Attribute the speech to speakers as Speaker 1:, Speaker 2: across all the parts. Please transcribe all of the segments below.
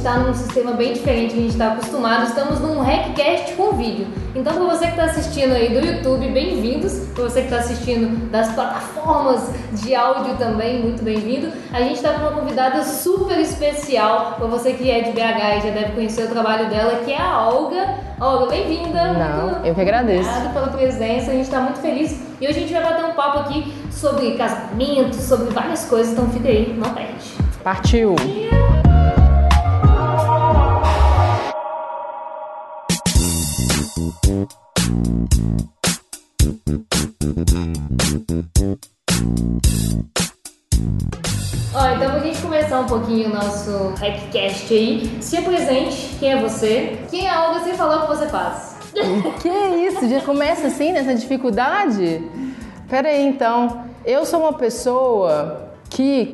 Speaker 1: está num sistema bem diferente que a gente está acostumado. Estamos num Hackcast com vídeo. Então, para você que está assistindo aí do YouTube, bem-vindos. Para você que está assistindo das plataformas de áudio também, muito bem-vindo. A gente está com uma convidada super especial. Para você que é de BH e já deve conhecer o trabalho dela, que é a Olga. Olga, bem-vinda.
Speaker 2: Não, eu que agradeço.
Speaker 1: Obrigada pela presença. A gente está muito feliz. E hoje a gente vai bater um papo aqui sobre casamento, sobre várias coisas. Então, fica aí, não perde.
Speaker 2: Partiu!
Speaker 1: Ó, então pra gente começar um pouquinho o nosso Hackcast aí, se apresente, quem é você? Quem é a Olga sem falar o que você faz?
Speaker 2: Que isso? Já começa assim, nessa dificuldade? Pera aí, então. Eu sou uma pessoa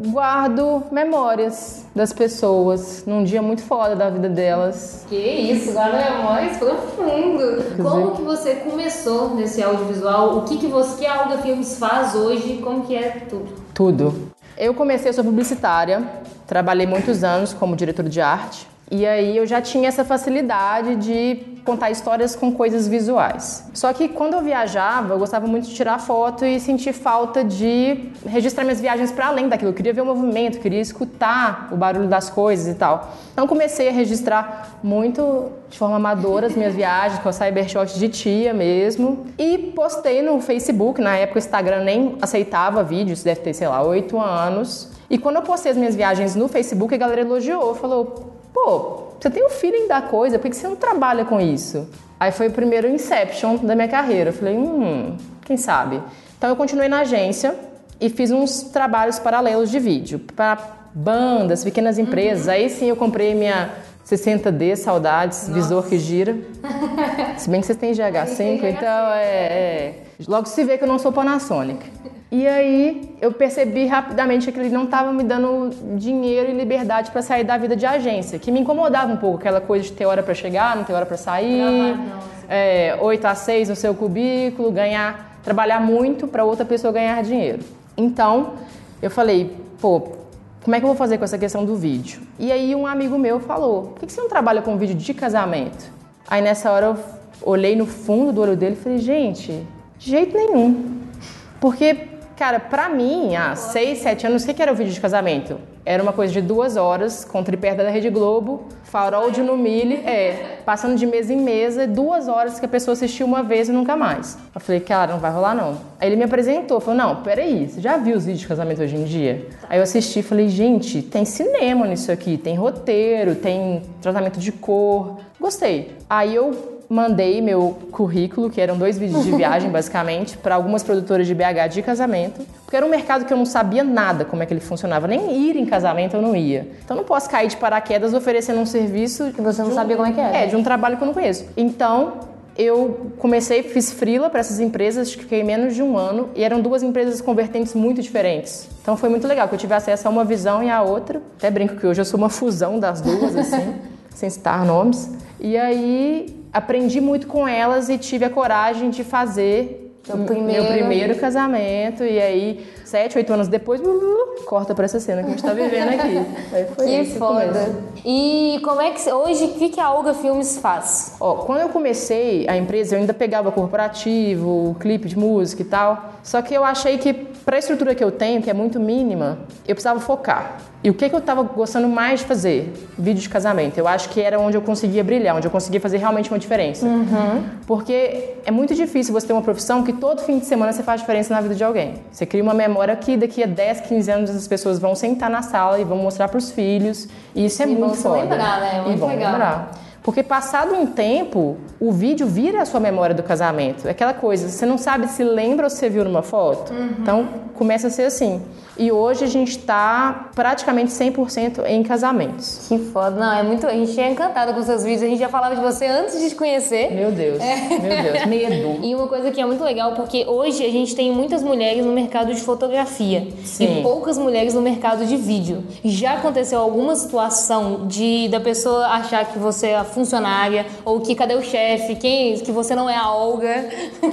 Speaker 2: guardo memórias das pessoas num dia muito foda da vida delas.
Speaker 1: Que isso, é mais profundo. Como que você começou nesse audiovisual? O que que você, que a Olga Filmes faz hoje? Como que é tudo?
Speaker 2: Tudo. Eu comecei, eu sou publicitária, trabalhei muitos anos como diretor de arte. E aí eu já tinha essa facilidade de contar histórias com coisas visuais. Só que quando eu viajava, eu gostava muito de tirar foto e sentir falta de registrar minhas viagens para além daquilo. Eu queria ver o movimento, queria escutar o barulho das coisas e tal. Então comecei a registrar muito de forma amadora as minas viagens com a Cybershot de tia mesmo e postei no Facebook. Na época o Instagram nem aceitava vídeos, deve ter, sei lá, oito anos. E quando eu postei as minhas viagens no Facebook, a galera elogiou, falou: pô, você tem o feeling da coisa, por que você não trabalha com isso? Aí foi o primeiro Inception da minha carreira. Eu falei, hum, quem sabe? Então eu continuei na agência e fiz uns trabalhos paralelos de vídeo para bandas, pequenas empresas. Uhum. Aí sim eu comprei minha 60D, saudades, Nossa. visor que gira. Se bem que vocês têm GH5, então é, é. Logo se vê que eu não sou Panasonic. E aí eu percebi rapidamente que ele não estava me dando dinheiro e liberdade para sair da vida de agência, que me incomodava um pouco, aquela coisa de ter hora para chegar, não ter hora para sair, não, é, 8 a 6 no seu cubículo, ganhar, trabalhar muito para outra pessoa ganhar dinheiro. Então eu falei, pô, como é que eu vou fazer com essa questão do vídeo? E aí um amigo meu falou, por que você não trabalha com vídeo de casamento? Aí nessa hora eu olhei no fundo do olho dele e falei, gente, de jeito nenhum. Porque Cara, pra mim, há seis, sete anos, o que era o vídeo de casamento? Era uma coisa de duas horas, com tripé da Rede Globo, farol de Numile, é, passando de mesa em mesa, duas horas que a pessoa assistiu uma vez e nunca mais. Eu falei, cara, não vai rolar não. Aí ele me apresentou, falou, não, peraí, você já viu os vídeos de casamento hoje em dia? Aí eu assisti e falei, gente, tem cinema nisso aqui, tem roteiro, tem tratamento de cor. Gostei. Aí eu mandei meu currículo, que eram dois vídeos de viagem basicamente, para algumas produtoras de BH de casamento, porque era um mercado que eu não sabia nada como é que ele funcionava, nem ir em casamento eu não ia. Então não posso cair de paraquedas oferecendo um serviço
Speaker 1: que você não um, sabia como é que era.
Speaker 2: É, de um trabalho que eu não conheço. Então eu comecei, fiz frila para essas empresas, fiquei menos de um ano, e eram duas empresas convertentes muito diferentes. Então foi muito legal, que eu tive acesso a uma visão e a outra. Até brinco que hoje eu sou uma fusão das duas, assim, sem citar nomes. E aí aprendi muito com elas e tive a coragem de fazer primeiro... meu primeiro casamento. E aí, sete, oito anos depois, corta pra essa cena que a gente tá vivendo aqui.
Speaker 1: Aí foi que foda. E como é que hoje, o que, que a Olga Filmes faz?
Speaker 2: Ó, quando eu comecei a empresa, eu ainda pegava corporativo, clipe de música e tal. Só que eu achei que, pra estrutura que eu tenho, que é muito mínima, eu precisava focar. E o que, que eu estava gostando mais de fazer? Vídeo de casamento. Eu acho que era onde eu conseguia brilhar, onde eu conseguia fazer realmente uma diferença.
Speaker 1: Uhum.
Speaker 2: Porque é muito difícil você ter uma profissão que todo fim de semana você faz diferença na vida de alguém. Você cria uma memória que daqui a 10, 15 anos as pessoas vão sentar na sala e vão mostrar para os filhos. E isso é
Speaker 1: e
Speaker 2: muito
Speaker 1: vão
Speaker 2: foda.
Speaker 1: Lembrar, né? Muito
Speaker 2: e vão
Speaker 1: legal.
Speaker 2: lembrar. Porque passado um tempo, o vídeo vira a sua memória do casamento. É aquela coisa, você não sabe se lembra ou se viu numa foto.
Speaker 1: Uhum.
Speaker 2: Então começa a ser assim. E hoje a gente está praticamente 100% em casamentos.
Speaker 1: Que foda. Não, é muito. A gente é encantada com seus vídeos. A gente já falava de você antes de te conhecer.
Speaker 2: Meu Deus. É. Meu Deus. Medo.
Speaker 1: E uma coisa que é muito legal, porque hoje a gente tem muitas mulheres no mercado de fotografia
Speaker 2: Sim.
Speaker 1: e poucas mulheres no mercado de vídeo. Já aconteceu alguma situação de da pessoa achar que você é a funcionária ou que cadê o chefe, quem que você não é a Olga?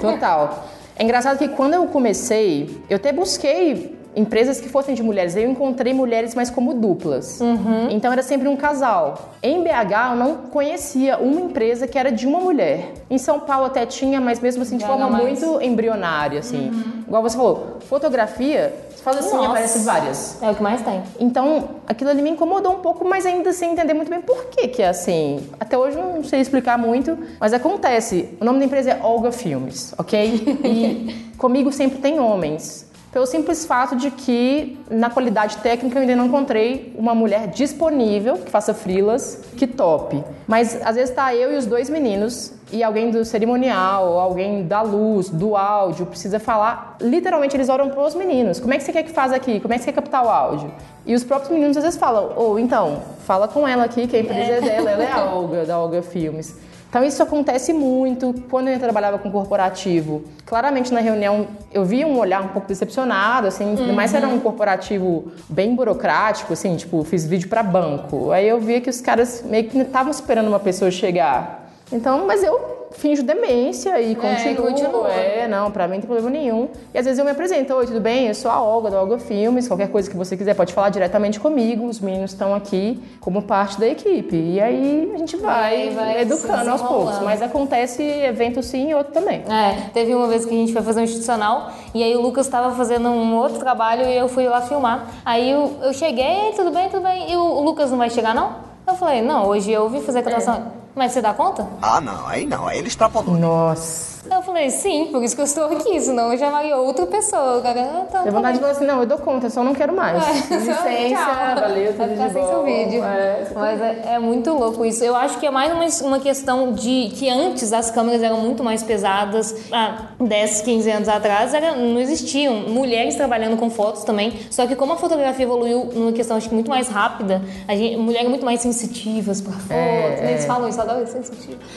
Speaker 2: Total. É engraçado que quando eu comecei, eu até busquei empresas que fossem de mulheres. Eu encontrei mulheres, mas como duplas.
Speaker 1: Uhum.
Speaker 2: Então era sempre um casal. Em BH eu não conhecia uma empresa que era de uma mulher. Em São Paulo até tinha, mas mesmo assim de
Speaker 1: Já
Speaker 2: forma
Speaker 1: mais-
Speaker 2: muito embrionária, assim. Igual você falou, fotografia, fala assim,
Speaker 1: Nossa.
Speaker 2: aparece várias.
Speaker 1: É o que mais tem.
Speaker 2: Então, aquilo ali me incomodou um pouco, mas ainda sem entender muito bem por que que é assim. Até hoje eu não sei explicar muito, mas acontece. O nome da empresa é Olga Filmes, ok? E comigo sempre tem homens. Pelo simples fato de que, na qualidade técnica, eu ainda não encontrei uma mulher disponível que faça frilas, que tope. Mas às vezes tá eu e os dois meninos e alguém do cerimonial, alguém da luz, do áudio, precisa falar. Literalmente, eles oram pros meninos. Como é que você quer que faz aqui? Como é que você quer captar o áudio? E os próprios meninos às vezes falam, ou então, fala com ela aqui, que a empresa é, dela, ela é a Olga, da Olga Filmes. Então isso acontece muito. Quando eu trabalhava com corporativo, claramente na reunião eu vi um olhar um pouco decepcionado, assim, mais se era um corporativo bem burocrático, assim, tipo, fiz vídeo para banco. Aí eu via que os caras meio que estavam esperando uma pessoa chegar. Então, mas eu finjo demência e continuo.
Speaker 1: continua.
Speaker 2: É, não, pra mim não tem problema nenhum. E às vezes eu me apresento, oi, tudo bem? Eu sou a Olga, da Olga Filmes, qualquer coisa que você quiser pode falar diretamente comigo, os meninos estão aqui como parte da equipe. E aí a gente vai,
Speaker 1: vai
Speaker 2: educando aos poucos, mas acontece evento sim e outro também.
Speaker 1: É, teve uma vez que a gente foi fazer um institucional e aí o Lucas estava fazendo um outro trabalho e eu fui lá filmar. Aí eu, eu cheguei, tudo bem, tudo bem. E o, o Lucas não vai chegar, não? Eu falei, não, hoje eu vim fazer a gravação. Mas você dá conta?
Speaker 3: Ah, não, aí não, aí ele extrapolou.
Speaker 2: Nossa.
Speaker 1: Eu falei, sim, por isso que eu estou aqui, senão eu chamaria outra pessoa. Cara, ah, tá,
Speaker 2: Deu
Speaker 1: tá
Speaker 2: vontade de falar assim, não, eu dou conta, só não quero mais.
Speaker 1: É,
Speaker 2: Licença,
Speaker 1: tchau.
Speaker 2: valeu, tudo
Speaker 1: ficar
Speaker 2: de
Speaker 1: seu
Speaker 2: bom.
Speaker 1: vídeo.
Speaker 2: É,
Speaker 1: Mas é, é muito louco isso. Eu acho que é mais uma, uma questão de que antes as câmeras eram muito mais pesadas. Há 10, 15 anos atrás era, não existiam mulheres trabalhando com fotos também. Só que como a fotografia evoluiu numa questão acho que muito mais rápida, a gente, mulheres muito mais sensitivas para fotos.
Speaker 2: É,
Speaker 1: Eles
Speaker 2: é.
Speaker 1: falam isso, adoro.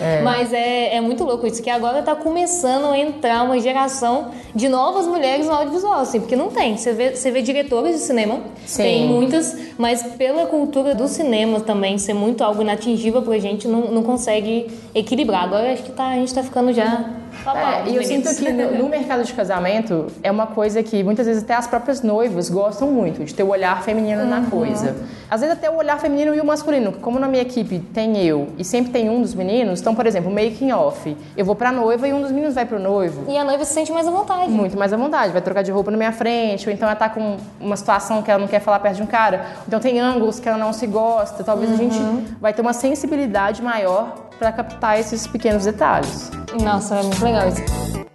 Speaker 2: É.
Speaker 1: Mas é, é muito louco isso, que agora tá começando a entrar uma geração de novas mulheres no audiovisual, assim, porque não tem. Você vê, você vê diretoras de cinema,
Speaker 2: Sim.
Speaker 1: tem muitas, mas pela cultura do cinema também ser muito algo inatingível pra gente, não, não consegue equilibrar. Agora acho que tá, a gente tá ficando já.
Speaker 2: É, e eu sinto que no, no mercado de casamento é uma coisa que muitas vezes até as próprias noivas gostam muito, de ter o olhar feminino na coisa. Às vezes até o olhar feminino e o masculino. Como na minha equipe tem eu e sempre tem um dos meninos, então, por exemplo, making off. Eu vou pra noiva e um dos meninos vai pro noivo.
Speaker 1: E a noiva se sente mais à vontade.
Speaker 2: Muito mais à vontade, vai trocar de roupa na minha frente, ou então ela tá com uma situação que ela não quer falar perto de um cara, então tem ângulos que ela não se gosta, talvez a gente vai ter uma sensibilidade maior para captar esses pequenos detalhes.
Speaker 1: Nossa, é muito legal isso.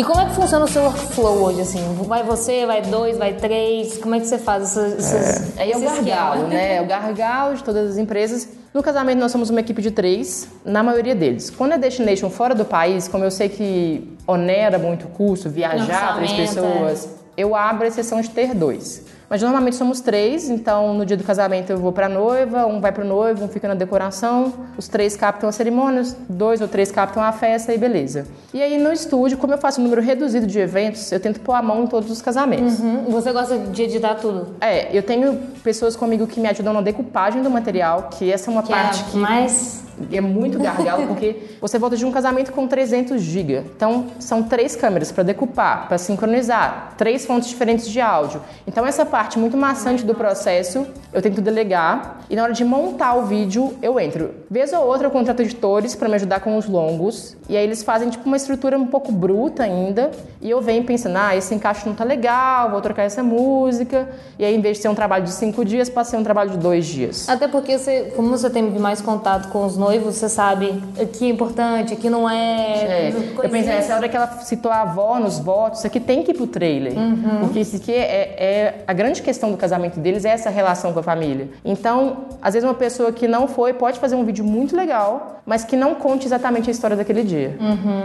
Speaker 1: E como é que funciona o seu workflow hoje, assim? Vai você, vai dois, vai três? Como é que você faz essas, esses,
Speaker 2: Aí é o gargalo, né? É o gargalo de todas as empresas. No casamento nós somos uma equipe de três, na maioria deles. Quando é destination fora do país, como eu sei que onera muito o custo, viajar três pessoas, eu abro a exceção de ter dois. Mas normalmente somos três, então no dia do casamento eu vou pra noiva, um vai pro noivo, um fica na decoração, os três captam a cerimônia, os dois ou três captam a festa e beleza. E aí no estúdio, como eu faço um número reduzido de eventos, eu tento pôr a mão em todos os casamentos.
Speaker 1: Uhum. Você gosta de editar tudo?
Speaker 2: É, eu tenho pessoas comigo que me ajudam na decupagem do material, que essa é uma
Speaker 1: Que
Speaker 2: parte
Speaker 1: é
Speaker 2: que
Speaker 1: mais...
Speaker 2: é muito gargalo, porque você volta de um casamento com 300 GB. Então, são três câmeras para decupar, para sincronizar, três fontes diferentes de áudio. Então, essa parte muito maçante do processo, eu tento delegar. E na hora de montar o vídeo, eu entro. Vez ou outra, eu contrato editores para me ajudar com os longos. E aí, eles fazem, tipo, uma estrutura um pouco bruta ainda. E eu venho pensando, ah, esse encaixe não tá legal, vou trocar essa música. E aí, em vez de ser um trabalho de cinco dias, ser um trabalho de dois dias.
Speaker 1: Até porque, você, como você tem mais contato com os noivos, você sabe aqui é importante, aqui não é...
Speaker 2: É, eu pensei, essa hora que ela citou a avó nos votos, isso aqui tem que ir pro trailer. Porque isso aqui é, é- A grande questão do casamento deles é essa relação com a família. Então, às vezes uma pessoa que não foi pode fazer um vídeo muito legal, mas que não conte exatamente a história daquele dia.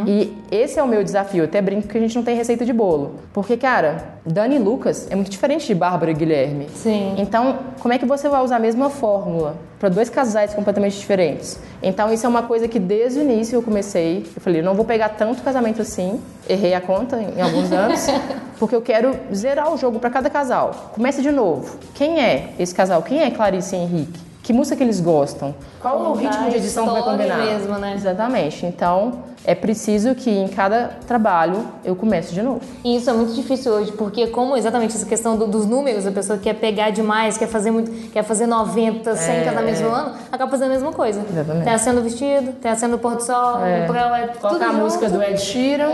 Speaker 2: E esse é o meu desafio. Eu até brinco que a gente não tem receita de bolo. Porque, cara, Dani e Lucas é muito diferente de Bárbara e Guilherme.
Speaker 1: Sim.
Speaker 2: Então, como é que você vai usar a mesma fórmula para dois casais completamente diferentes? Então, isso é uma coisa que desde o início eu comecei. Eu falei, eu não vou pegar tanto casamento assim. Errei a conta em alguns anos, porque eu quero zerar o jogo para cada casal. Começa de novo. Quem é esse casal? Quem é Clarice e Henrique? Que música que eles gostam, qual o
Speaker 1: Contar
Speaker 2: ritmo de edição que vai combinar.
Speaker 1: mesmo, né?
Speaker 2: Exatamente. Então, é preciso que em cada trabalho eu comece de novo.
Speaker 1: E isso é muito difícil hoje, porque como exatamente essa questão do- dos números, a pessoa quer pegar demais, quer fazer muito, quer fazer 90, 100 casamentos no ano, acaba fazendo a mesma coisa.
Speaker 2: É. Exatamente.
Speaker 1: Tem a cena do vestido, tem a cena do pôr do sol,
Speaker 2: É.
Speaker 1: o pré- é tudo
Speaker 2: Colocar a
Speaker 1: junto.
Speaker 2: música do Ed Sheeran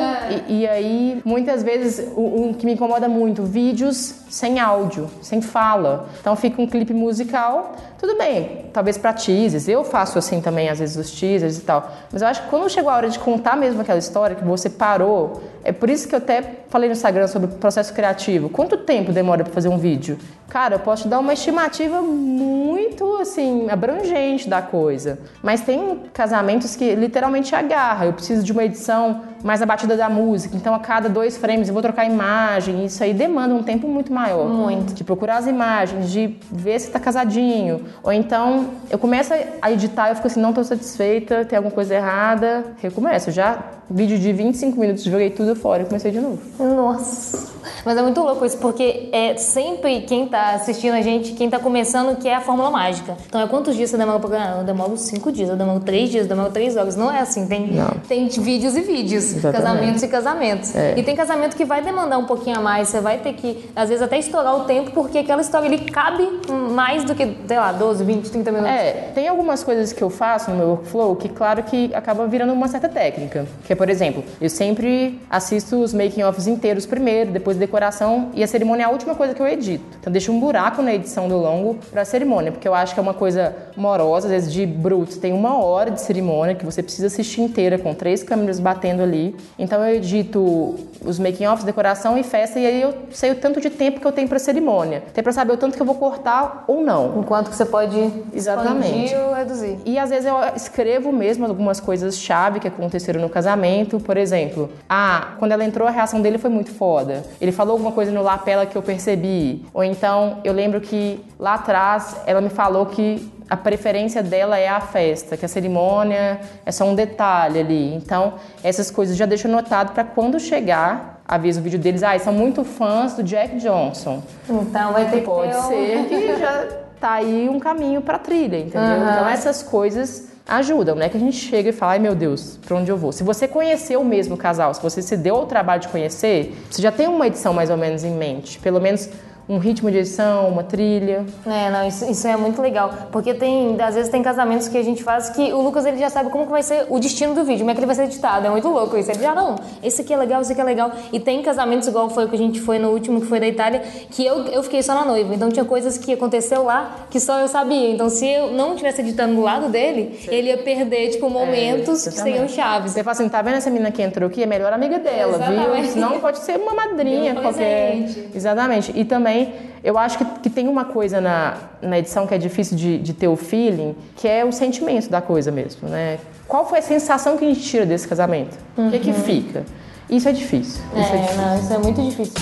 Speaker 2: e, e aí muitas vezes o, o que me incomoda muito, vídeos sem áudio, sem fala. Então fica um clipe musical, tudo bem, talvez para teasers, eu faço assim também às vezes os teasers e tal. Mas eu acho que quando chegou a hora de contar mesmo aquela história que você parou, é por isso que eu até falei no Instagram sobre o processo criativo. Quanto tempo demora para fazer um vídeo? Cara, eu posso te dar uma estimativa muito assim abrangente da coisa, mas tem casamentos que literalmente agarra. Eu preciso de uma edição mais a batida da música, então a cada dois frames eu vou trocar imagem. Isso aí demanda um tempo muito maior.
Speaker 1: Muito.
Speaker 2: De procurar as imagens, de ver se tá casadinho, ou então eu começo a editar e eu fico assim, não tô satisfeita, tem alguma coisa errada, recomeço. Já vídeo de 25 minutos, joguei tudo fora e comecei de novo.
Speaker 1: Nossa. Mas é muito louco isso, porque é sempre quem tá assistindo a gente, quem tá começando, que é a fórmula mágica. Então é quantos dias você demora pra ganhar? Eu demoro cinco dias, eu demoro três dias, eu demoro três horas. Não é assim, tem,
Speaker 2: Não.
Speaker 1: tem vídeos e vídeos,
Speaker 2: Exatamente.
Speaker 1: casamentos e casamentos.
Speaker 2: É.
Speaker 1: E tem casamento que vai demandar um pouquinho a mais, você vai ter que, às vezes, até estourar o tempo, porque aquela história ele cabe mais do que, sei lá, 12, 20, 30 minutos.
Speaker 2: É, tem algumas coisas que eu faço no meu workflow que, claro, que acaba virando uma certa técnica. Que é, por exemplo, eu sempre assisto os making-offs inteiros primeiro, depois a decoração e a cerimônia é a última coisa que eu edito. Então, deixo um buraco na edição do longo pra cerimônia, porque eu acho que é uma coisa morosa, às vezes de bruto. Tem uma hora de cerimônia que você precisa assistir inteira, com três câmeras batendo ali. Então, eu edito os making-offs, decoração e festa, e aí eu sei o tanto de tempo que eu tenho pra cerimônia. Tem pra saber o tanto que eu vou cortar ou não.
Speaker 1: Enquanto que você pode
Speaker 2: Exatamente.
Speaker 1: ou reduzir.
Speaker 2: E às vezes eu escrevo mesmo algumas coisas chave que aconteceram no casamento. Por exemplo, ah, quando ela entrou, a reação dele foi muito foda. Ele falou alguma coisa no lapela que eu percebi. Ou então, eu lembro que lá atrás ela me falou que a preferência dela é a festa, que a cerimônia é só um detalhe ali. Então, essas coisas eu já deixo anotado para quando chegar, avisa o vídeo deles, ah, são muito fãs do Jack Johnson.
Speaker 1: Então vai ter que
Speaker 2: Pode
Speaker 1: ter um-
Speaker 2: ser que já tá aí um caminho pra trilha, entendeu? Então essas coisas ajudam, né? Que a gente chega e fala, ai meu Deus, pra onde eu vou? Se você conheceu mesmo o casal, se você se deu ao trabalho de conhecer, você já tem uma edição mais ou menos em mente, pelo menos um ritmo de edição, uma trilha.
Speaker 1: É, não, isso, isso é muito legal. Porque tem, às vezes tem casamentos que a gente faz que o Lucas ele já sabe como que vai ser o destino do vídeo, como é que ele vai ser editado. É muito louco isso. Ele já, não, esse aqui é legal, esse aqui é legal. E tem casamentos igual foi o que a gente foi no último, que foi da Itália, que eu, eu fiquei só na noiva. Então tinha coisas que aconteceu lá que só eu sabia. Então se eu não estivesse editando do lado dele, ele ia perder, tipo, momentos que
Speaker 2: exatamente.
Speaker 1: seriam chaves.
Speaker 2: Você fala assim, tá vendo essa menina que entrou aqui? É a melhor amiga dela, viu? Senão pode ser uma madrinha qualquer. Exatamente. E também, eu acho que, que tem uma coisa na, na edição que é difícil de, de ter o feeling, que é o sentimento da coisa mesmo, né? Qual foi a sensação que a gente tira desse casamento? O que é que fica? Isso é difícil. Isso é,
Speaker 1: É,
Speaker 2: difícil.
Speaker 1: não, isso é muito difícil.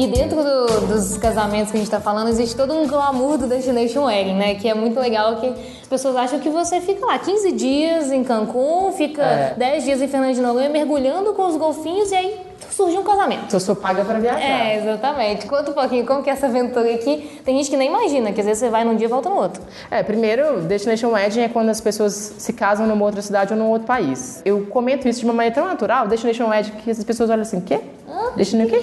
Speaker 1: E dentro do- dos casamentos que a gente tá falando, existe todo um glamour do Destination Wedding, né? Que é muito legal, que as pessoas acham que você fica lá 15 dias em Cancún, fica
Speaker 2: É.
Speaker 1: 10 dias em Fernando de Noronha, mergulhando com os golfinhos e aí surge um casamento.
Speaker 2: Eu sou paga pra viajar.
Speaker 1: É, exatamente. Conta um pouquinho como que é essa aventura aqui. Tem gente que nem imagina, que às vezes você vai num dia e volta no outro.
Speaker 2: É, primeiro, Destination Wedding é quando as pessoas se casam numa outra cidade ou num outro país. Eu comento isso de uma maneira tão natural, Destination Wedding, que as pessoas olham assim, quê? Destination o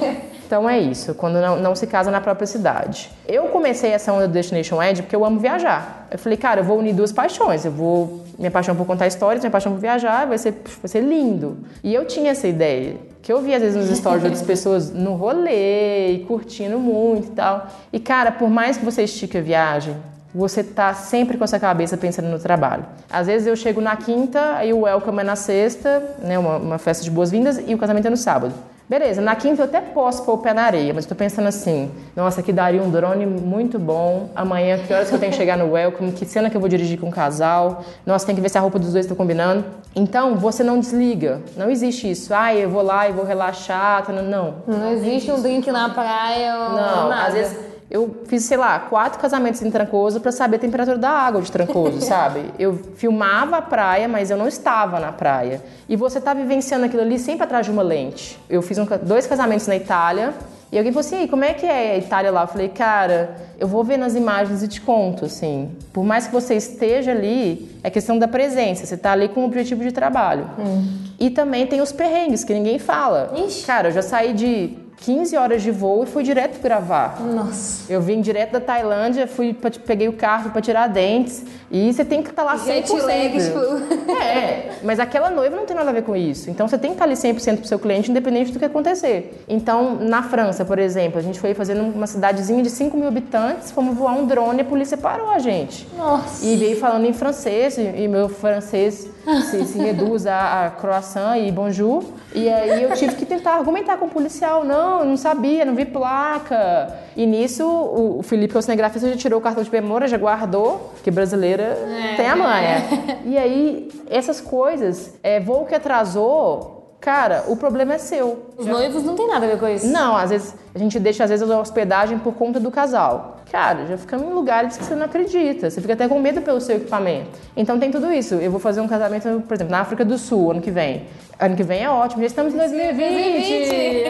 Speaker 2: quê? Então é isso, quando não, não se casa na própria cidade. Eu comecei essa onda do Destination Wedding porque eu amo viajar. Eu falei, cara, eu vou unir duas paixões. Eu vou minha paixão por contar histórias, minha paixão por viajar, vai ser, vai ser lindo. E eu tinha essa ideia, que eu via às vezes nos stories de outras pessoas no rolê, curtindo muito e tal. E cara, por mais que você estique a viagem, você tá sempre com essa cabeça pensando no trabalho. Às vezes eu chego na quinta, aí o welcome é na sexta, né, uma, uma festa de boas-vindas, e o casamento é no sábado. Beleza, na quinta eu até posso pôr o pé na areia, mas eu tô pensando assim, nossa, aqui daria um drone muito bom. Amanhã, que horas que eu tenho que chegar no welcome? Que cena que eu vou dirigir com o casal? Nossa, tem que ver se a roupa dos dois tá combinando. Então, você não desliga. Não existe isso. Ah, eu vou lá e vou relaxar. tá, Não.
Speaker 1: Não existe um drink na praia ou
Speaker 2: Não,
Speaker 1: nada.
Speaker 2: às vezes Eu fiz, sei lá, quatro casamentos em Trancoso para saber a temperatura da água de Trancoso, sabe? Eu filmava a praia, mas eu não estava na praia. E você tá vivenciando aquilo ali sempre atrás de uma lente. Eu fiz um, dois casamentos na Itália e alguém falou assim, como é que é a Itália lá? Eu falei, cara, eu vou ver nas imagens e te conto, assim. Por mais que você esteja ali, é questão da presença. Você tá ali com um objetivo de trabalho. Hum. E também tem os perrengues, que ninguém fala.
Speaker 1: Ixi.
Speaker 2: Cara, eu já saí de 15 horas de voo e fui direto gravar.
Speaker 1: Nossa.
Speaker 2: Eu vim direto da Tailândia, fui pra, peguei o carro para tirar dentes e você tem que estar tá lá 100%.
Speaker 1: Jet lag, tipo...
Speaker 2: É, mas aquela noiva não tem nada a ver com isso. Então você tem que estar tá ali 100% pro seu cliente, independente do que acontecer. Então, na França, por exemplo, a gente foi fazendo uma cidadezinha de 5 mil habitantes, fomos voar um drone e a polícia parou a gente.
Speaker 1: Nossa.
Speaker 2: E veio falando em francês, e meu francês se, se reduz a, a croissant e bonjour. E aí eu tive que tentar argumentar com o policial. Não, não sabia, não vi placa. E nisso o, Felipe, que é o cinegrafista, já tirou o cartão de memória, já guardou, que brasileira é, tem a manha. É. E aí, essas coisas, é, voo que atrasou, Cara, o problema é seu.
Speaker 1: Os noivos não tem nada a ver com isso.
Speaker 2: Não, às vezes a gente deixa às vezes a hospedagem por conta do casal. Cara, já ficamos em lugares que você não acredita. Você fica até com medo pelo seu equipamento. Então tem tudo isso. Eu vou fazer um casamento, por exemplo, na África do Sul ano que vem. Ano que vem é ótimo. Já estamos em 2020.
Speaker 1: 2020.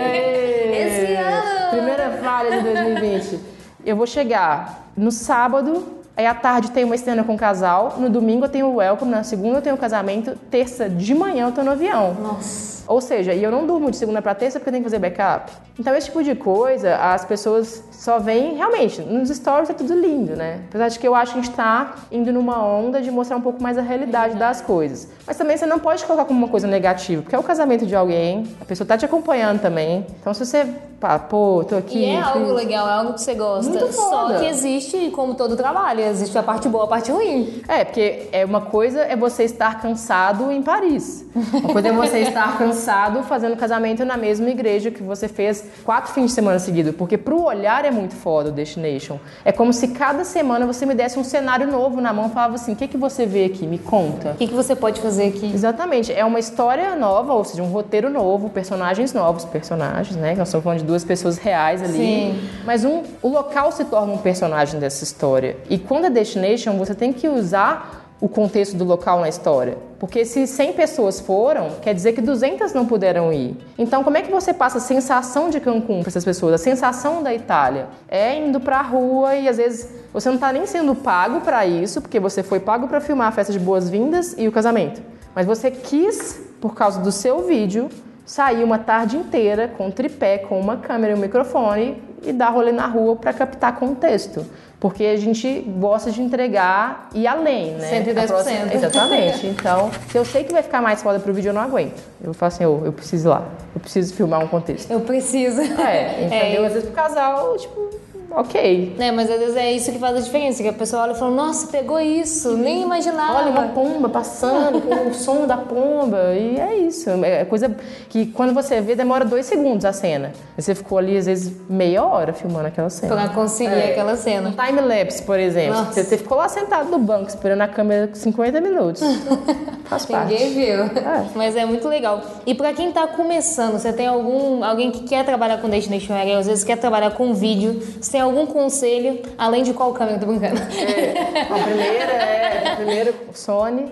Speaker 1: Esse ano.
Speaker 2: Primeira falha de 2020. Eu vou chegar no sábado Aí à tarde tem uma cena com o casal, no domingo eu tenho o welcome, na segunda eu tenho o casamento, terça de manhã eu tô no avião.
Speaker 1: Nossa.
Speaker 2: Ou seja, e eu não durmo de segunda para terça porque eu tenho que fazer backup. Então, esse tipo de coisa, as pessoas só veem realmente. Nos stories é tudo lindo, né? Apesar de que eu acho que a gente tá indo numa onda de mostrar um pouco mais a realidade das coisas. Mas também você não pode colocar como uma coisa negativa, porque é o casamento de alguém, a pessoa tá te acompanhando também. Então, se você pá, pô, tô aqui.
Speaker 1: E é algo legal, é algo que você gosta.
Speaker 2: Muito foda.
Speaker 1: Só que existe, como todo trabalho, existe a parte boa, a parte ruim.
Speaker 2: É, porque é uma coisa é você estar cansado em Paris. Uma coisa é você estar cansado fazendo casamento na mesma igreja que você fez quatro fins de semana seguidos. Porque pro olhar é muito foda o Destination. É como se cada semana você me desse um cenário novo na mão e falava assim: o que, que você vê aqui? Me conta.
Speaker 1: O que, que você pode fazer aqui?
Speaker 2: Exatamente. É uma história nova, ou seja, um roteiro novo, personagens novos, personagens, né? Nós estamos falando de duas pessoas reais ali.
Speaker 1: Sim.
Speaker 2: Mas um, o local se torna um personagem dessa história. E quando é Destination, você tem que usar o contexto do local na história. Porque se 100 pessoas foram, quer dizer que 200 não puderam ir. Então, como é que você passa a sensação de Cancún para essas pessoas? A sensação da Itália é indo para a rua e às vezes você não está nem sendo pago para isso, porque você foi pago para filmar a festa de boas-vindas e o casamento. Mas você quis, por causa do seu vídeo, sair uma tarde inteira com um tripé, com uma câmera e um microfone e dar rolê na rua para captar contexto. Porque a gente gosta de entregar e além, né?
Speaker 1: 110%.
Speaker 2: Próxima... Exatamente. Então, se eu sei que vai ficar mais foda pro vídeo, eu não aguento. Eu falo assim, oh, eu preciso ir lá. Eu preciso filmar um contexto.
Speaker 1: Eu preciso.
Speaker 2: É, entendeu? É. Às vezes pro casal, tipo, ok.
Speaker 1: É, mas às vezes é isso que faz a diferença, que a pessoa olha e fala, nossa, pegou isso, nem imaginava.
Speaker 2: Olha uma pomba passando com o som da pomba, e é isso. É coisa que quando você vê, demora dois segundos a cena. Você ficou ali, às vezes, meia hora filmando aquela cena.
Speaker 1: Pra conseguir é. aquela cena.
Speaker 2: Um time-lapse, por exemplo. Nossa. Você ficou lá sentado no banco, esperando a câmera 50 minutos. Faz parte.
Speaker 1: Ninguém viu. É. Mas é muito legal. E pra quem tá começando, você tem algum, alguém que quer trabalhar com Destination Area, às vezes quer trabalhar com vídeo, você tem algum conselho, além de qual câmera? Tô brincando.
Speaker 2: É, a primeira é a primeira Sony.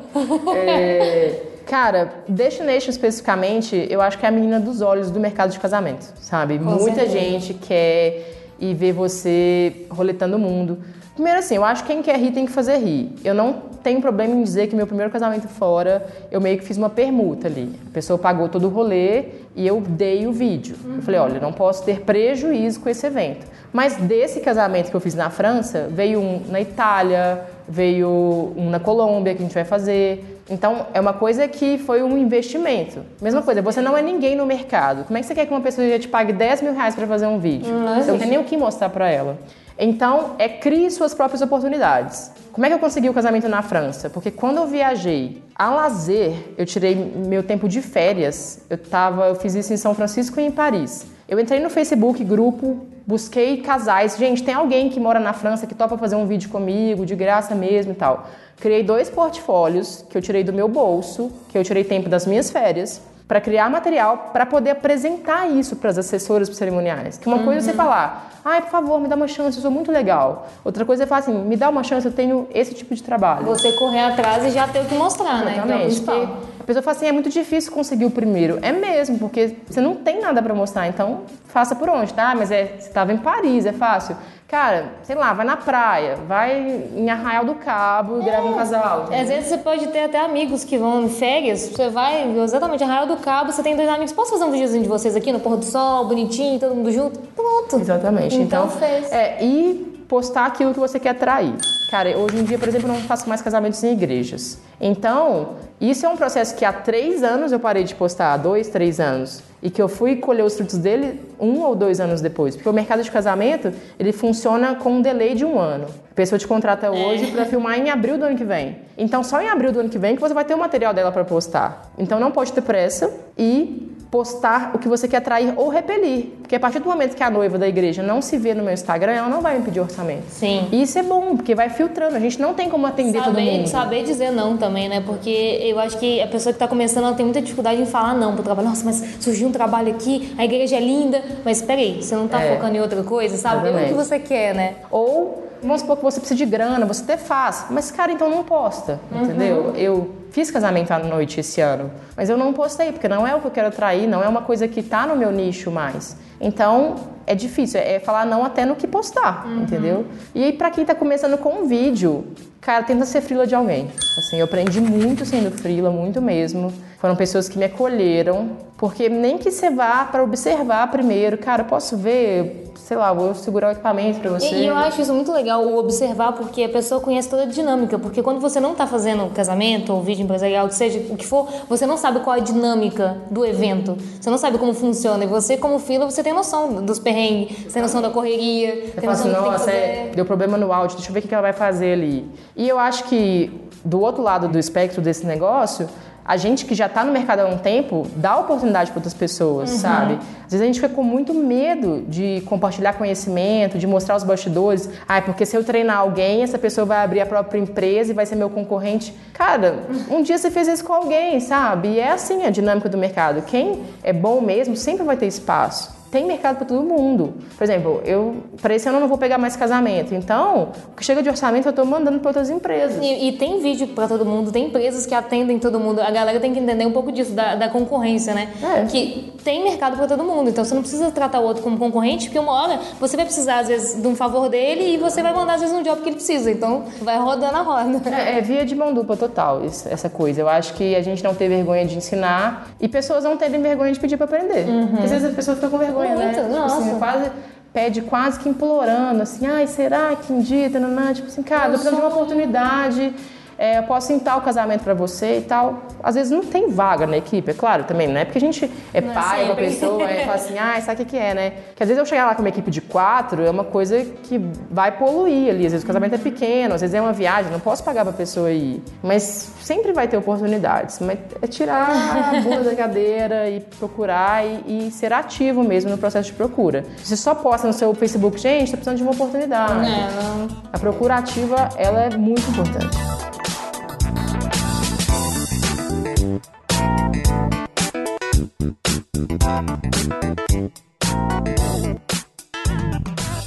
Speaker 2: É, cara, Destination especificamente, eu acho que é a menina dos olhos do mercado de casamento, sabe?
Speaker 1: Com
Speaker 2: Muita
Speaker 1: certeza.
Speaker 2: gente quer ir ver você roletando o mundo. Primeiro assim, eu acho que quem quer rir tem que fazer rir. Eu não tenho problema em dizer que meu primeiro casamento fora, eu meio que fiz uma permuta ali. A pessoa pagou todo o rolê e eu dei o vídeo. Uhum. Eu falei, olha, não posso ter prejuízo com esse evento. Mas desse casamento que eu fiz na França, veio um na Itália, veio um na Colômbia que a gente vai fazer. Então, é uma coisa que foi um investimento. Mesma coisa, você não é ninguém no mercado. Como é que você quer que uma pessoa já te pague 10 mil reais para fazer um vídeo?
Speaker 1: Não
Speaker 2: você não tem nem o que mostrar para ela. Então, é crie suas próprias oportunidades. Como é que eu consegui o casamento na França? Porque quando eu viajei a lazer, eu tirei meu tempo de férias. Eu tava, eu fiz isso em São Francisco e em Paris. Eu entrei no Facebook, grupo, busquei casais. Gente, tem alguém que mora na França que topa fazer um vídeo comigo, de graça mesmo e tal. Criei dois portfólios que eu tirei do meu bolso, que eu tirei tempo das minhas férias para criar material para poder apresentar isso para as assessoras cerimoniais. Que uma coisa é você falar, ai, por favor, me dá uma chance, eu sou muito legal. Outra coisa é falar assim, me dá uma chance, eu tenho esse tipo de trabalho.
Speaker 1: Você correr atrás e já ter o que mostrar, né?
Speaker 2: Exatamente. Porque a pessoa fala assim, é muito difícil conseguir o primeiro. É mesmo, porque você não tem nada para mostrar, então faça por onde, tá? Mas é, você estava em Paris, é fácil. Cara, sei lá, vai na praia, vai em Arraial do Cabo e grava um casal.
Speaker 1: Às vezes você pode ter até amigos que vão em férias, você vai exatamente Arraial do Cabo, você tem dois amigos, posso fazer um videozinho de vocês aqui no pôr do sol, bonitinho, todo mundo junto? Pronto.
Speaker 2: Exatamente.
Speaker 1: Então,
Speaker 2: Então,
Speaker 1: fez.
Speaker 2: É, e postar aquilo que você quer atrair. Cara, hoje em dia, por exemplo, eu não faço mais casamentos em igrejas. Então, isso é um processo que há três anos eu parei de postar, há dois, três anos. E que eu fui colher os frutos dele um ou dois anos depois. Porque o mercado de casamento, ele funciona com um delay de um ano. A pessoa te contrata hoje para filmar em abril do ano que vem. Então, só em abril do ano que vem que você vai ter o material dela para postar. Então, não pode ter pressa e postar o que você quer atrair ou repelir. Porque a partir do momento que a noiva da igreja não se vê no meu Instagram, ela não vai me pedir orçamento.
Speaker 1: Sim.
Speaker 2: E isso é bom, porque vai filtrando. A gente não tem como atender todo
Speaker 1: Saber,
Speaker 2: mundo.
Speaker 1: saber dizer não também, né? Porque eu acho que a pessoa que está começando ela tem muita dificuldade em falar não pro trabalho. Nossa, mas surgiu um trabalho aqui, a igreja é linda, mas peraí, você não tá
Speaker 2: É.
Speaker 1: focando em outra coisa, sabe? Vê o que você quer, né?
Speaker 2: Ou, vamos supor que você precisa de grana, você até faz. Mas, cara, então não posta,
Speaker 1: Uhum.
Speaker 2: entendeu? Eu fiz casamento à noite esse ano, mas eu não postei, porque não é o que eu quero atrair, não é uma coisa que tá no meu nicho mais. Então, é difícil, é falar não até no que postar,
Speaker 1: Uhum.
Speaker 2: entendeu? E aí, pra quem tá começando com um vídeo, cara, tenta ser frila de alguém. Assim, eu aprendi muito sendo frila, muito mesmo. Foram pessoas que me acolheram, porque nem que você vá pra observar primeiro, cara, eu posso ver, sei lá, vou segurar o equipamento pra você.
Speaker 1: E, eu acho isso muito legal, o observar, porque a pessoa conhece toda a dinâmica. Porque quando você não tá fazendo casamento ou vídeo empresarial, seja o que for, você não sabe qual é a dinâmica do evento. Você não sabe como funciona. E você, como fila, você tem noção dos perrengues, você tem noção da correria,
Speaker 2: Você
Speaker 1: tem
Speaker 2: fala assim,
Speaker 1: tem
Speaker 2: nossa, é, deu problema no áudio, deixa eu ver o que que ela vai fazer ali. E eu acho que do outro lado do espectro desse negócio, a gente que já está no mercado há um tempo dá oportunidade para outras pessoas,
Speaker 1: Uhum.
Speaker 2: sabe? Às vezes a gente fica com muito medo de compartilhar conhecimento, de mostrar os bastidores. Ah, porque se eu treinar alguém, essa pessoa vai abrir a própria empresa e vai ser meu concorrente. Cara, um dia você fez isso com alguém, sabe? E é assim a dinâmica do mercado. Quem é bom mesmo sempre vai ter espaço tem mercado para todo mundo. Por exemplo, eu para esse ano eu não vou pegar mais casamento. Então, o que chega de orçamento eu estou mandando para outras empresas.
Speaker 1: E, e tem vídeo pra todo mundo, tem empresas que atendem todo mundo. A galera tem que entender um pouco disso, da, da concorrência, né?
Speaker 2: É.
Speaker 1: Que tem mercado pra todo mundo. Então você não precisa tratar o outro como concorrente, porque uma hora você vai precisar, às vezes, de um favor dele e você vai mandar, às vezes, um job que ele precisa. Então vai rodando a roda.
Speaker 2: É, é via de mão dupla total isso- essa coisa. Eu acho que a gente não ter vergonha de ensinar e pessoas não terem vergonha de pedir para aprender. Porque às vezes a pessoa fica com vergonha, né?
Speaker 1: Muito,
Speaker 2: Tipo
Speaker 1: nossa.
Speaker 2: assim, quase pede quase que implorando, assim, ai, será que um dia, tipo assim, cara, eu preciso de uma oportunidade, é, eu posso entrar o casamento para você e tal. Às vezes não tem vaga na equipe, é claro, também, não é porque a gente é
Speaker 1: Não é
Speaker 2: pai, é uma
Speaker 1: sempre.
Speaker 2: pessoa, é fala assim, ah, sabe o que, que é, né? Que às vezes eu chegar lá com uma equipe de quatro é uma coisa que vai poluir ali. Às vezes o casamento é pequeno, às vezes é uma viagem, não posso pagar pra pessoa ir. Mas sempre vai ter oportunidades. Mas é tirar a bunda da cadeira e procurar e, e ser ativo mesmo no processo de procura. Você só posta no seu Facebook, gente, tô precisando de uma oportunidade.
Speaker 1: É, não.
Speaker 2: A procura ativa, ela é muito importante.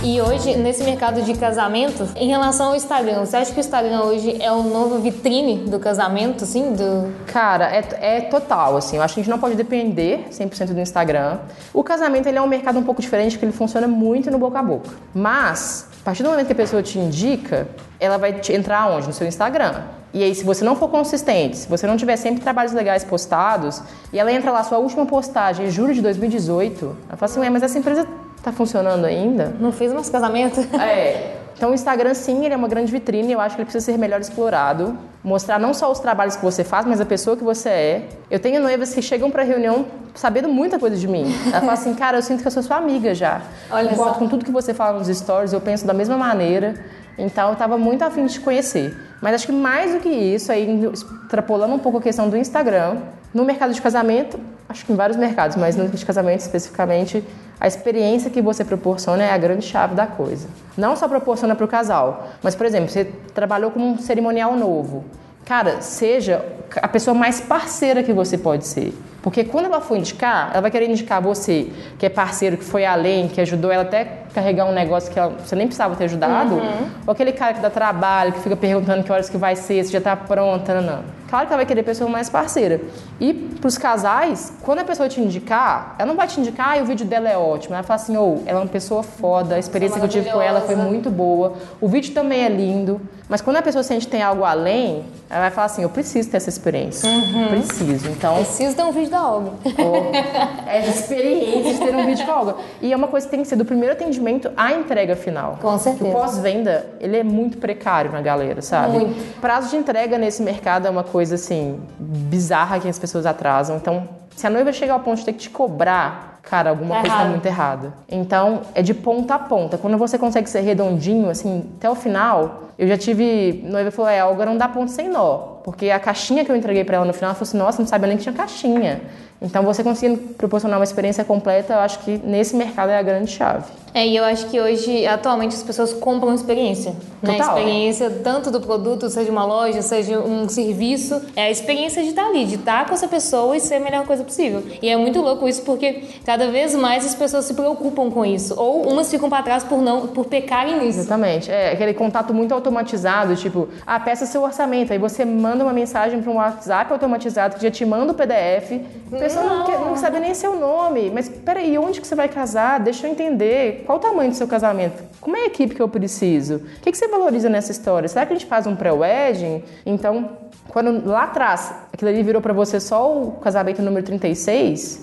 Speaker 1: E hoje, nesse mercado de casamento, em relação ao Instagram, você acha que o Instagram hoje é o novo vitrine do casamento, assim? Do...
Speaker 2: Cara, é, é total, assim. Eu acho que a gente não pode depender 100% do Instagram. O casamento, ele é um mercado um pouco diferente, porque ele funciona muito no boca a boca. Mas, a partir do momento que a pessoa te indica, ela vai entrar onde? No seu Instagram. E aí, se você não for consistente, se você não tiver sempre trabalhos legais postados, e ela entra lá, sua última postagem, em julho de 2018, ela fala assim, ué, mas essa empresa tá funcionando ainda?
Speaker 1: Não fez mais casamento?
Speaker 2: É. Então o Instagram sim, ele é uma grande vitrine, eu acho que ele precisa ser melhor explorado, mostrar não só os trabalhos que você faz, mas a pessoa que você é. Eu tenho noivas que chegam pra reunião sabendo muita coisa de mim. Ela fala assim, cara, eu sinto que eu sou sua amiga já.
Speaker 1: Olha
Speaker 2: Concordo com tudo que você fala nos stories, eu penso da mesma maneira. Então eu tava muito afim de te conhecer. Mas acho que mais do que isso, aí extrapolando um pouco a questão do Instagram, no mercado de casamento, acho que em vários mercados, mas no de casamento especificamente, a experiência que você proporciona é a grande chave da coisa. Não só proporciona para o casal, mas, por exemplo, você trabalhou com um cerimonial novo. Cara, seja a pessoa mais parceira que você pode ser. Porque quando ela for indicar, ela vai querer indicar você, que é parceiro, que foi além, que ajudou ela até carregar um negócio que ela, você nem precisava ter ajudado,
Speaker 1: Uhum.
Speaker 2: ou aquele cara que dá trabalho, que fica perguntando que horas que vai ser, se já tá pronta, não, não. Claro que ela vai querer pessoa mais parceira. E pros casais, quando a pessoa te indicar, ela não vai te indicar, ah, o vídeo dela é ótimo. Ela fala assim, ô, ela é uma pessoa foda, a experiência que eu tive com ela foi muito boa, o vídeo também é lindo. Mas quando a pessoa sente que tem algo além, ela vai falar assim, eu preciso ter essa experiência.
Speaker 1: Uhum.
Speaker 2: Preciso. Então,
Speaker 1: Preciso ter um vídeo da Olga.
Speaker 2: Ó, essa experiência de ter um vídeo com a Olga. E é uma coisa que tem que ser do primeiro atendimento à entrega final.
Speaker 1: Com certeza.
Speaker 2: O pós-venda, ele é muito precário na galera, sabe?
Speaker 1: Muito.
Speaker 2: Prazo de entrega nesse mercado é uma coisa, assim, bizarra que as pessoas atrasam. Então, se a noiva chegar ao ponto de ter que te cobrar, cara, alguma
Speaker 1: Tá
Speaker 2: coisa tá
Speaker 1: errado.
Speaker 2: muito errada. Então, é de ponta a ponta. Quando você consegue ser redondinho, assim, até o final, eu já tive. Noiva falou: é, a Olga não dá ponto sem nó. Porque a caixinha que eu entreguei pra ela no final, ela falou assim: nossa, não sabia nem que tinha caixinha. Então, você conseguindo proporcionar uma experiência completa, eu acho que nesse mercado é a grande chave.
Speaker 1: É, e eu acho que hoje, atualmente, as pessoas compram experiência. Né?
Speaker 2: Total.
Speaker 1: Experiência tanto do produto, seja uma loja, seja um serviço. É a experiência de estar ali, de estar com essa pessoa e ser a melhor coisa possível. E é muito louco isso porque cada vez mais as pessoas se preocupam com isso. Ou umas ficam para trás por não por pecarem nisso.
Speaker 2: Exatamente. É aquele contato muito automatizado, tipo, ah, peça seu orçamento. Aí você manda uma mensagem para um WhatsApp automatizado que já te manda o PDF. A pessoa não,
Speaker 1: Não.
Speaker 2: quer- não sabe nem seu nome. Mas peraí, onde que você vai casar? Deixa eu entender. Qual o tamanho do seu casamento? Como é a equipe que eu preciso? O que, que você valoriza nessa história? Será que a gente faz um pré-wedding? Então, quando lá atrás aquilo ali virou para você só o casamento número 36,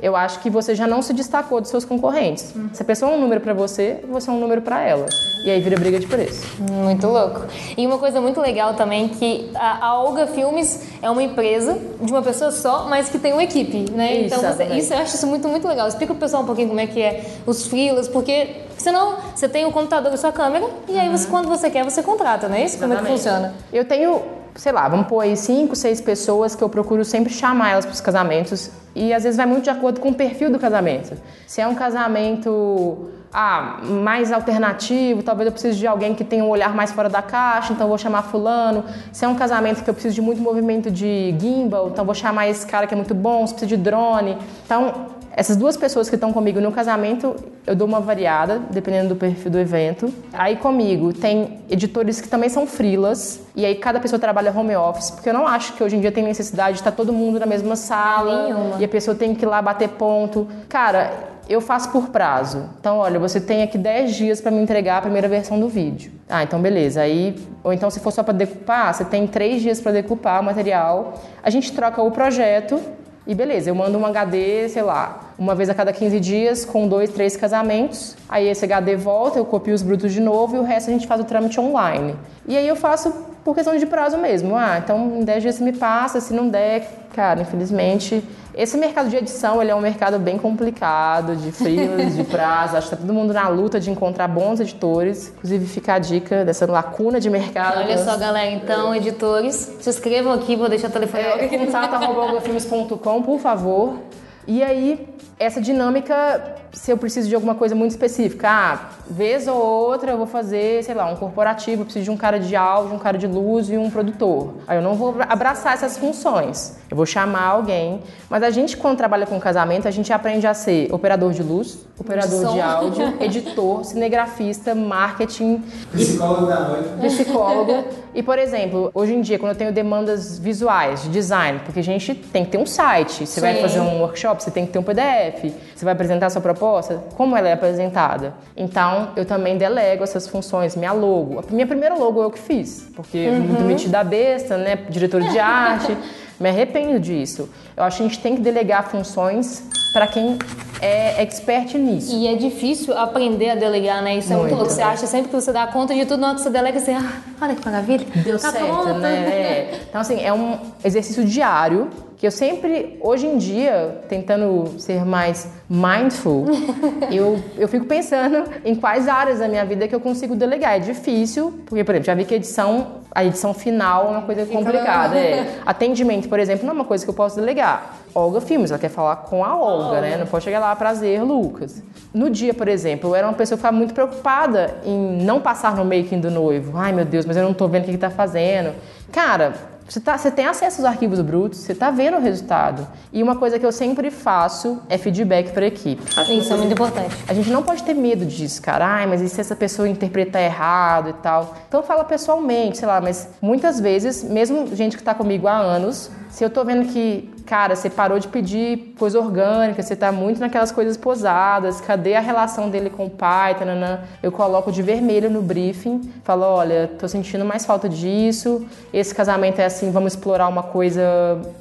Speaker 2: eu acho que você já não se destacou dos seus concorrentes. Se a pessoa é um número para você, você é um número para ela. E aí vira briga de preço.
Speaker 1: Muito louco. E uma coisa muito legal também que a, a Olga Filmes é uma empresa de uma pessoa só, mas que tem uma equipe, né?
Speaker 2: Isso,
Speaker 1: então você- isso eu acho isso muito muito legal. Explica pro pessoal um pouquinho como é que é os freelas, porque senão você tem o computador e sua câmera e aí você, quando você quer você contrata, não é isso? Como é que
Speaker 2: Exatamente.
Speaker 1: funciona?
Speaker 2: Eu tenho, sei lá, vamos pôr aí cinco, seis pessoas que eu procuro sempre chamar elas para os casamentos e às vezes vai muito de acordo com o perfil do casamento. Se é um casamento ah, mais alternativo, talvez eu precise de alguém que tenha um olhar mais fora da caixa, então eu vou chamar fulano. Se é um casamento que eu preciso de muito movimento de gimbal, então eu vou chamar esse cara que é muito bom, se precisa de drone. Então, essas duas pessoas que estão comigo no casamento, eu dou uma variada, dependendo do perfil do evento. Aí comigo tem editores que também são freelas, e aí cada pessoa trabalha home office, porque eu não acho que hoje em dia tem necessidade de estar todo mundo na mesma sala
Speaker 1: Nenhuma.
Speaker 2: e a pessoa tem que ir lá bater ponto. Cara, eu faço por prazo. Então, olha, você tem aqui 10 dias para me entregar a primeira versão do vídeo. Ah, então beleza. Aí, ou então se for só para decupar, você tem 3 dias para decupar o material. A gente troca o projeto e beleza, eu mando um HD, sei lá, uma vez a cada 15 dias, com dois, três casamentos. Aí esse HD volta, eu copio os brutos de novo e o resto a gente faz o trâmite online. E aí eu faço por questão de prazo mesmo. Ah, então em 10 dias você me passa, se não der, cara, infelizmente. Esse mercado de edição, ele é um mercado bem complicado, de freelas, de prazo. Acho que tá todo mundo na luta de encontrar bons editores. Inclusive fica a dica dessa lacuna de mercado.
Speaker 1: Olha só, galera, então, editores, se inscrevam aqui, vou deixar o telefone
Speaker 2: É,
Speaker 1: aqui.
Speaker 2: contato.filmes.com, por favor. E aí, essa dinâmica, se eu preciso de alguma coisa muito específica, ah, vez ou outra eu vou fazer, sei lá, um corporativo, eu preciso de um cara de áudio, um cara de luz e um produtor. Aí eu não vou abraçar essas funções. Eu vou chamar alguém. Mas a gente, quando trabalha com casamento, a gente aprende a ser operador de luz, operador de áudio, editor, cinegrafista, marketing,
Speaker 4: Psicólogo da noite.
Speaker 2: psicólogo. E, por exemplo, hoje em dia, quando eu tenho demandas visuais, de design, porque a gente tem que ter um site, você vai
Speaker 1: Sim.
Speaker 2: fazer um workshop, você tem que ter um PDF, você vai apresentar a sua proposta, como ela é apresentada? Então, eu também delego essas funções, minha logo. A minha primeira logo eu que fiz, porque muito metida a besta, né, diretor de arte, me arrependo disso. Eu acho que a gente tem que delegar funções para quem é expert nisso.
Speaker 1: E é difícil aprender a delegar, né? Isso é muito,
Speaker 2: Muito.
Speaker 1: louco. Você acha sempre que você dá conta de tudo, na hora que você delega, você, ah, olha que maravilha.
Speaker 2: Deu
Speaker 1: tá
Speaker 2: certo,
Speaker 1: pronto.
Speaker 2: né? É. Então, assim, é um exercício diário que eu sempre, hoje em dia, tentando ser mais mindful, eu, eu fico pensando em quais áreas da minha vida que eu consigo delegar. É difícil, porque, por exemplo, já vi que a edição, a edição final é uma coisa complicada. É. Atendimento, por exemplo, não é uma coisa que eu posso delegar. Olga Filmes, ela quer falar com a Olga, né? Não pode chegar lá, prazer, Lucas. No dia, por exemplo, eu era uma pessoa que ficava muito preocupada em não passar no making do noivo. Ai, meu Deus, mas eu não tô vendo o que ele tá fazendo. Cara, Você, tá, você tem acesso aos arquivos brutos, você tá vendo o resultado. E uma coisa que eu sempre faço é feedback para a equipe.
Speaker 1: Isso é muito importante.
Speaker 2: A gente não pode ter medo disso, cara. Ai, mas e se essa pessoa interpretar errado e tal? Então fala pessoalmente, sei lá, mas muitas vezes, mesmo gente que tá comigo há anos, se eu tô vendo que, cara, você parou de pedir coisa orgânica, você tá muito naquelas coisas posadas, cadê a relação dele com o pai, tananã, eu coloco de vermelho no briefing, falo, olha, tô sentindo mais falta disso, esse casamento é assim, vamos explorar uma coisa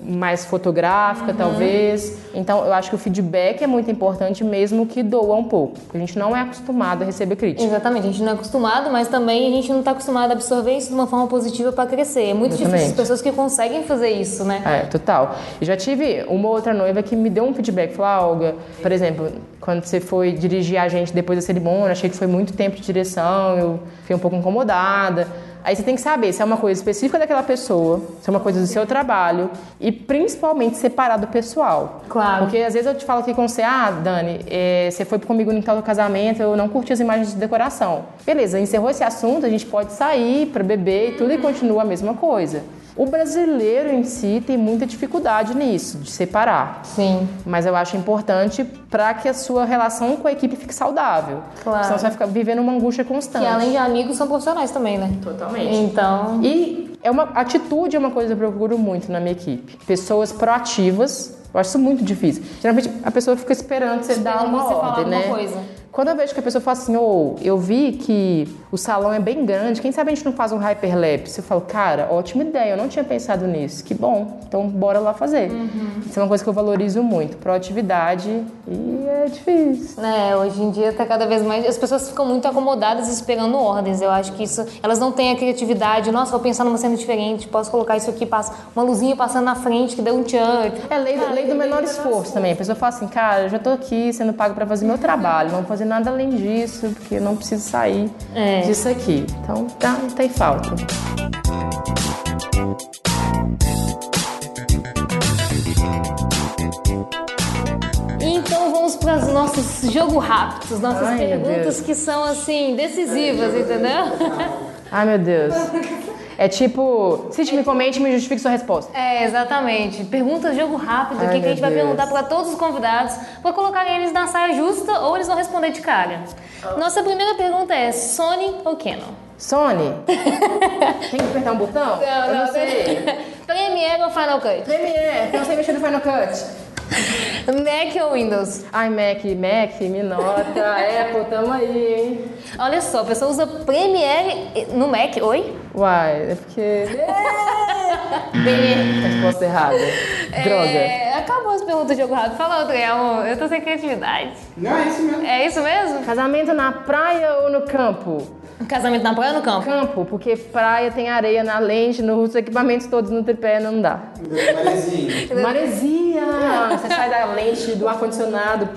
Speaker 2: mais fotográfica, uhum. talvez. Então, eu acho que o feedback é muito importante, mesmo que doa um pouco, a gente não é acostumado a receber crítica.
Speaker 1: Exatamente, a gente não é acostumado, mas também a gente não tá acostumado a absorver isso de uma forma positiva para crescer. É muito Exatamente. difícil as pessoas que conseguem fazer isso, né?
Speaker 2: É, total. E já tive uma outra noiva que me deu um feedback, falou, ah, Olga, por exemplo, quando você foi dirigir a gente depois da cerimônia, achei que foi muito tempo de direção, eu fiquei um pouco incomodada. Aí você tem que saber se é uma coisa específica daquela pessoa, se é uma coisa do seu trabalho e principalmente separar do pessoal.
Speaker 1: Claro.
Speaker 2: Porque às vezes eu te falo aqui com você, ah, Dani, é, você foi comigo no tal do casamento, eu não curti as imagens de decoração. Beleza, encerrou esse assunto, a gente pode sair para beber e tudo e continua a mesma coisa. O brasileiro em si tem muita dificuldade nisso, de separar.
Speaker 1: Sim.
Speaker 2: Mas eu acho importante para que a sua relação com a equipe fique saudável.
Speaker 1: Claro.
Speaker 2: Senão você vai ficar vivendo uma angústia constante.
Speaker 1: E além de amigos, são profissionais também, né?
Speaker 2: Totalmente.
Speaker 1: Então.
Speaker 2: E é uma atitude é uma coisa que eu procuro muito na minha equipe. Pessoas proativas. Eu acho isso muito difícil. Geralmente a pessoa fica esperando você
Speaker 1: esperando
Speaker 2: dar uma
Speaker 1: você
Speaker 2: ordem,
Speaker 1: falar
Speaker 2: né?
Speaker 1: coisa.
Speaker 2: Quando eu vejo que a pessoa fala assim, ou oh, eu vi que o salão é bem grande, quem sabe a gente não faz um hyperlapse? Eu falo, cara, ótima ideia, eu não tinha pensado nisso, que bom, então bora lá fazer. Uhum. Isso é uma coisa que eu valorizo muito, proatividade e é difícil.
Speaker 1: É, hoje em dia tá cada vez mais, as pessoas ficam muito acomodadas esperando ordens, eu acho que isso, elas não têm a criatividade, nossa, vou pensar numa cena diferente, posso colocar isso aqui, passa uma luzinha passando na frente que deu um tchan.
Speaker 2: É lei, cara, lei do menor esforço também, a pessoa fala assim, cara, eu já tô aqui sendo pago para fazer meu trabalho, não fazer fazer nada além disso, porque eu não preciso sair é. disso aqui. Então, tá, não tem falta.
Speaker 1: Então vamos para os nossos jogo rápidos, nossas Ai, perguntas que são assim decisivas, entendeu?
Speaker 2: Ai meu Deus. É tipo, cite me comente e me justifique sua resposta.
Speaker 1: É, exatamente. Pergunta jogo rápido Ai, que, que a gente vai perguntar para todos os convidados para colocar eles na saia justa ou eles vão responder de cara. Nossa primeira pergunta é: Sony ou Canon?
Speaker 2: Sony? Tem que apertar um botão?
Speaker 1: Não, Eu não, não sei. Premiere ou Final Cut?
Speaker 2: Premiere, não sei mexer no Final Cut.
Speaker 1: Mac ou Windows?
Speaker 2: Ai, Mac, Mac, me nota. Apple, tamo aí, hein?
Speaker 1: Olha só, a pessoa usa Premiere no Mac. Oi?
Speaker 2: Uai, é porque. B. Resposta errada. Droga.
Speaker 1: É, acabou as perguntas de jogo rápido. Fala outra amor. Eu tô sem criatividade.
Speaker 4: Não, é isso mesmo.
Speaker 1: É isso mesmo?
Speaker 2: Casamento na praia ou no campo?
Speaker 1: Casamento na praia ou no campo?
Speaker 2: Campo, porque praia tem areia na lente, nos equipamentos todos no tripé não dá.
Speaker 4: Maresia.
Speaker 2: Maresia! Você sai da lente do ar-condicionado.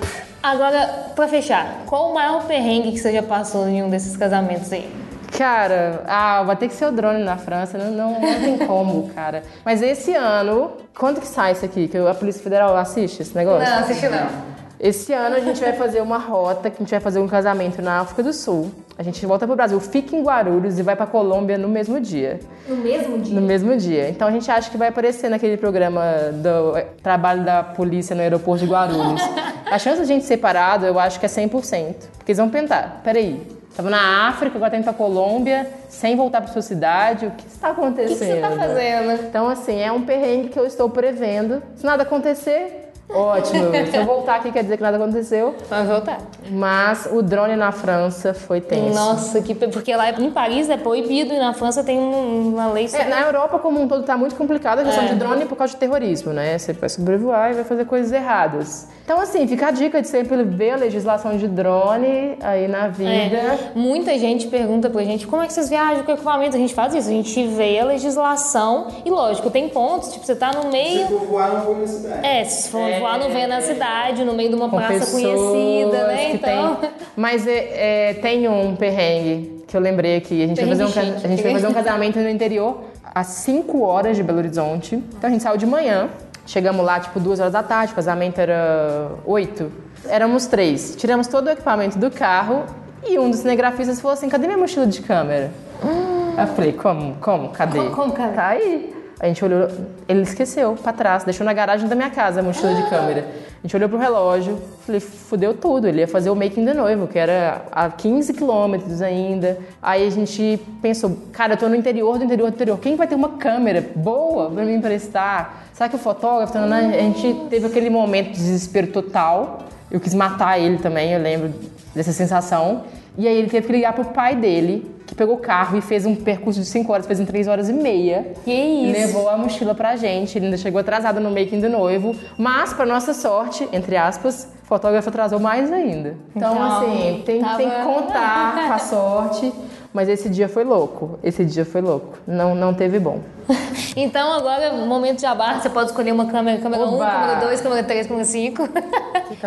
Speaker 1: Agora, pra fechar, qual o maior perrengue que você já passou em um desses casamentos aí?
Speaker 2: Cara, ah, vai ter que ser o drone na França, não, não, não tem como, cara. Mas esse ano, quando que sai isso aqui? Que a Polícia Federal assiste esse negócio?
Speaker 1: Não, assiste não.
Speaker 2: Esse ano a gente vai fazer uma rota, que a gente vai fazer um casamento na África do Sul. A gente volta pro Brasil, fica em Guarulhos e vai pra Colômbia no mesmo dia.
Speaker 1: No mesmo dia?
Speaker 2: No mesmo dia. Então a gente acha que vai aparecer naquele programa do eh, trabalho da polícia no aeroporto de Guarulhos. a chance de a gente separado, eu acho que é 100%. Porque eles vão pensar, peraí, Estava na África, agora tá indo pra Colômbia, sem voltar para sua cidade. O que está acontecendo? O que, que
Speaker 1: você está fazendo?
Speaker 2: Então, assim, é um perrengue que eu estou prevendo. Se nada acontecer, Ótimo. Se eu voltar aqui, quer dizer que nada aconteceu.
Speaker 1: Vai voltar.
Speaker 2: Mas o drone na França foi tenso.
Speaker 1: Nossa, que, porque lá em Paris é proibido e na França tem uma lei...
Speaker 2: É, na Europa como um todo está muito complicada a questão é. de drone por causa de terrorismo, né? Você vai sobrevoar e vai fazer coisas erradas. Então, assim, fica a dica de sempre ver a legislação de drone aí na vida. É.
Speaker 1: Muita gente pergunta pra gente como é que vocês viajam com equipamento. A gente faz isso, a gente vê a legislação e, lógico, tem pontos, tipo, você tá no meio...
Speaker 4: Se for voar, não vou na cidade.
Speaker 1: É, se for é. voar, não vem na cidade, no meio de uma com praça conhecida, né? Então...
Speaker 2: Tem... Mas é, é, tem um perrengue que eu lembrei aqui. A gente, vai fazer, um, a gente vai fazer um casamento no interior às 5 horas de Belo Horizonte. Então a gente saiu de manhã Chegamos lá, tipo, duas horas da tarde, o casamento era oito. Éramos três. Tiramos todo o equipamento do carro e um dos cinegrafistas falou assim, cadê minha mochila de câmera? Hum. Eu falei, como? Como? Cadê?
Speaker 1: Como, como cadê?
Speaker 2: Tá aí. A gente olhou, ele esqueceu pra trás, deixou na garagem da minha casa a mochila de câmera. A gente olhou pro relógio, falei, fudeu tudo. Ele ia fazer o making do noivo, que era a 15 quilômetros ainda. Aí a gente pensou, cara, eu tô no interior do interior do interior. Quem vai ter uma câmera boa pra me emprestar? Será que o fotógrafo? tá A gente teve aquele momento de desespero total. Eu quis matar ele também, eu lembro dessa sensação. E aí ele teve que ligar pro pai dele, que pegou o carro e fez um percurso de 5 horas, fez em 3 horas e meia.
Speaker 1: Que isso?
Speaker 2: Levou a mochila pra gente, ele ainda chegou atrasado no making do noivo, mas pra nossa sorte, entre aspas, o fotógrafo atrasou mais ainda. Então,
Speaker 1: Então,
Speaker 2: assim, tem,
Speaker 1: tava-
Speaker 2: tem que contar com a sorte, mas esse dia foi louco, esse dia foi louco, não, não teve bom.
Speaker 1: Então agora, momento de abar, você pode escolher uma câmera, câmera 1,
Speaker 2: Oba!
Speaker 1: câmera 2, câmera 3, câmera 5.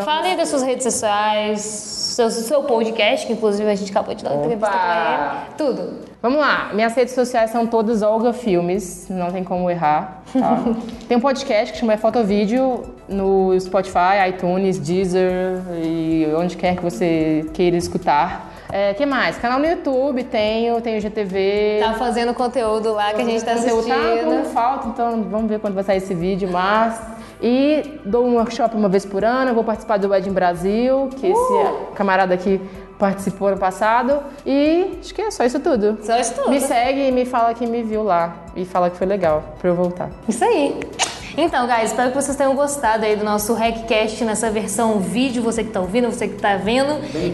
Speaker 1: Fale aí das suas redes sociais, seu, seu podcast, que inclusive a gente acabou de dar uma entrevista pra ele. Tudo.
Speaker 2: Vamos lá, minhas redes sociais são todas Olga Filmes, não tem como errar. tá? tem um podcast que chama É Fotovídeo no Spotify, iTunes, Deezer e onde quer que você queira escutar. É, que mais? Canal no YouTube, tenho, tenho GTV.
Speaker 1: Tá fazendo conteúdo lá que a gente tá
Speaker 2: Conteúdo
Speaker 1: assistindo.
Speaker 2: Tá, como falta, então vamos ver quando vai sair esse vídeo, mas... E dou um workshop uma vez por ano, vou participar do Wedding Brasil, que
Speaker 1: Uh!
Speaker 2: esse camarada aqui participou ano passado. E acho que é só isso tudo.
Speaker 1: Só isso tudo.
Speaker 2: Me segue e me fala que me viu lá. E fala que foi legal pra eu voltar.
Speaker 1: Isso aí. Então, guys, espero que vocês tenham gostado aí do nosso Hackcast nessa versão vídeo, você que tá ouvindo, você que tá vendo.
Speaker 4: Bem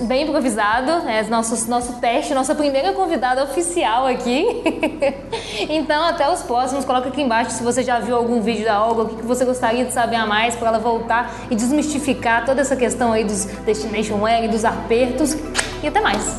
Speaker 1: e bem improvisado, é nosso, nosso teste, nossa primeira convidada oficial aqui. então, até os próximos. Coloca aqui embaixo se você já viu algum vídeo da Olga, o que que você gostaria de saber a mais para ela voltar e desmistificar toda essa questão aí dos Destination Wedding, dos apertos. E até mais.